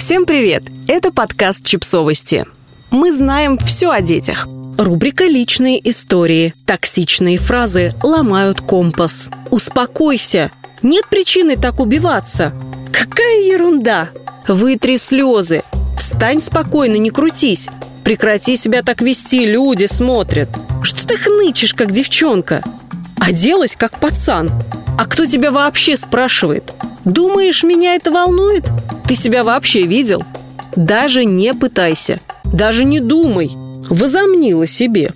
Всем привет! Это подкаст «Чипсовости». Мы знаем все о детях. Рубрика «Личные истории». Токсичные фразы ломают компас. «Успокойся! Нет причины так убиваться!» Какая ерунда! Вытри слезы! Встань спокойно, не крутись! Прекрати себя так вести, люди смотрят! Что ты хнычешь, как девчонка? Оделась, как пацан. А кто тебя вообще спрашивает? Думаешь, меня это волнует? Ты себя вообще видел? Даже не пытайся. Даже не думай. Возомнила себе.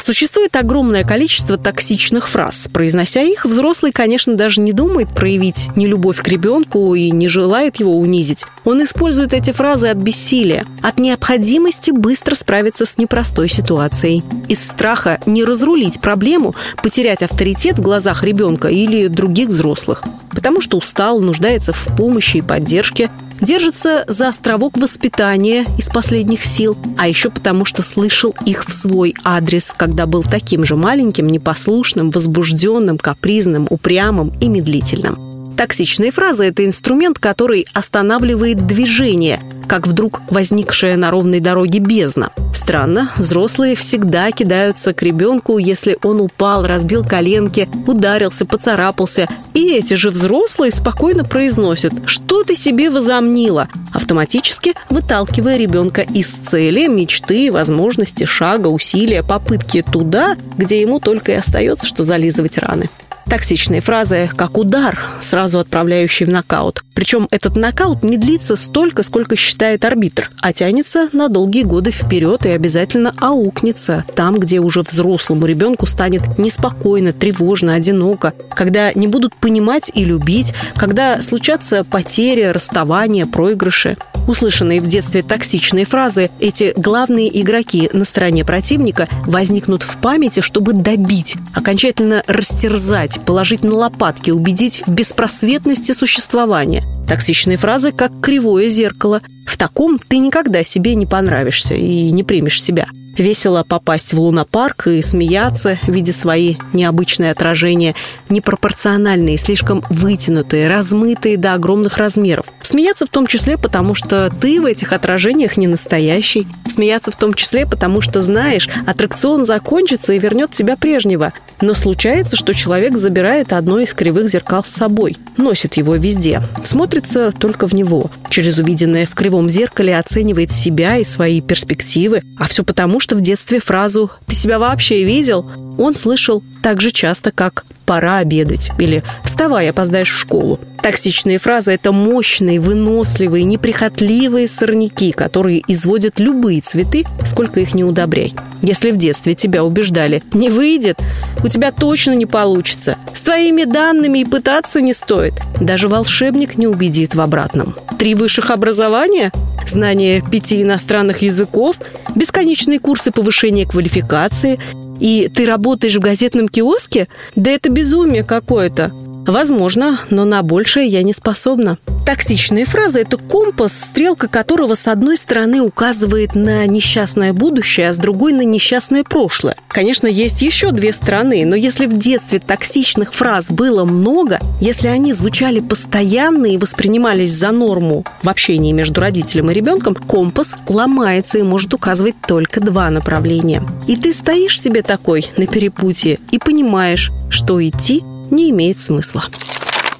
Существует огромное количество токсичных фраз. Произнося их, взрослый, конечно, даже не думает проявить нелюбовь к ребенку и не желает его унизить. Он использует эти фразы от бессилия, от необходимости быстро справиться с непростой ситуацией. Из страха не разрулить проблему, потерять авторитет в глазах ребенка или других взрослых. Потому что устал, нуждается в помощи и поддержке, держится за островок воспитания из последних сил, а еще потому, что слышал их в свой адрес, когда был таким же маленьким, непослушным, возбужденным, капризным, упрямым и медлительным. Токсичные фразы – это инструмент, который останавливает движение, как вдруг возникшая на ровной дороге бездна. Странно, взрослые всегда кидаются к ребенку, если он упал, разбил коленки, ударился, поцарапался. И эти же взрослые спокойно произносят «Что ты себе возомнила?», автоматически выталкивая ребенка из цели, мечты, возможности, шага, усилия, попытки туда, где ему только и остается, что зализывать раны. Токсичные фразы, как удар, сразу отправляющий в нокаут. Причем этот нокаут не длится столько, сколько считает арбитр, а тянется на долгие годы вперед и обязательно аукнется там, где уже взрослому ребенку станет неспокойно, тревожно, одиноко, когда не будут понимать и любить, когда случатся потери, расставания, проигрыши. Услышанные в детстве токсичные фразы, эти главные игроки на стороне противника возникнут в памяти, чтобы добить, окончательно растерзать, положить на лопатки, убедить в беспросветности существования. Токсичные фразы, как кривое зеркало. В таком ты никогда себе не понравишься и не примешь себя. Весело попасть в лунопарк и смеяться, видя свои необычные отражения, непропорциональные, слишком вытянутые, размытые до огромных размеров. Смеяться в том числе потому, что ты в этих отражениях не настоящий. Смеяться в том числе потому, что знаешь, аттракцион закончится и вернет тебя прежнего. Но случается, что человек забирает одно из кривых зеркал с собой, носит его везде, смотрится только в него. Через увиденное в кривом зеркале оценивает себя и свои перспективы. А все потому, что в детстве фразу «ты себя вообще видел?» он слышал так же часто, как «пора обедать» или «вставай, опоздаешь в школу». Токсичные фразы – это мощные, выносливые, неприхотливые сорняки, которые изводят любые цветы, сколько их не удобряй. Если в детстве тебя убеждали «не выйдет», у тебя точно не получится, с твоими данными и пытаться не стоит, даже волшебник не убедит в обратном. Три высших образования, знание пяти иностранных языков, бесконечные курсы повышения квалификации – и ты работаешь в газетном киоске? Да это безумие какое-то. Возможно, но на большее я не способна. Токсичные фразы – это компас, стрелка которого с одной стороны указывает на несчастное будущее, а с другой – на несчастное прошлое. Конечно, есть еще две стороны, но если в детстве токсичных фраз было много, если они звучали постоянно и воспринимались за норму в общении между родителем и ребенком, компас ломается и может указывать только два направления. И ты стоишь себе такой на перепутье и понимаешь, что идти не имеет смысла.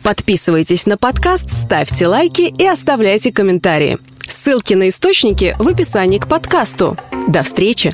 Подписывайтесь на подкаст, ставьте лайки и оставляйте комментарии. Ссылки на источники в описании к подкасту. До встречи!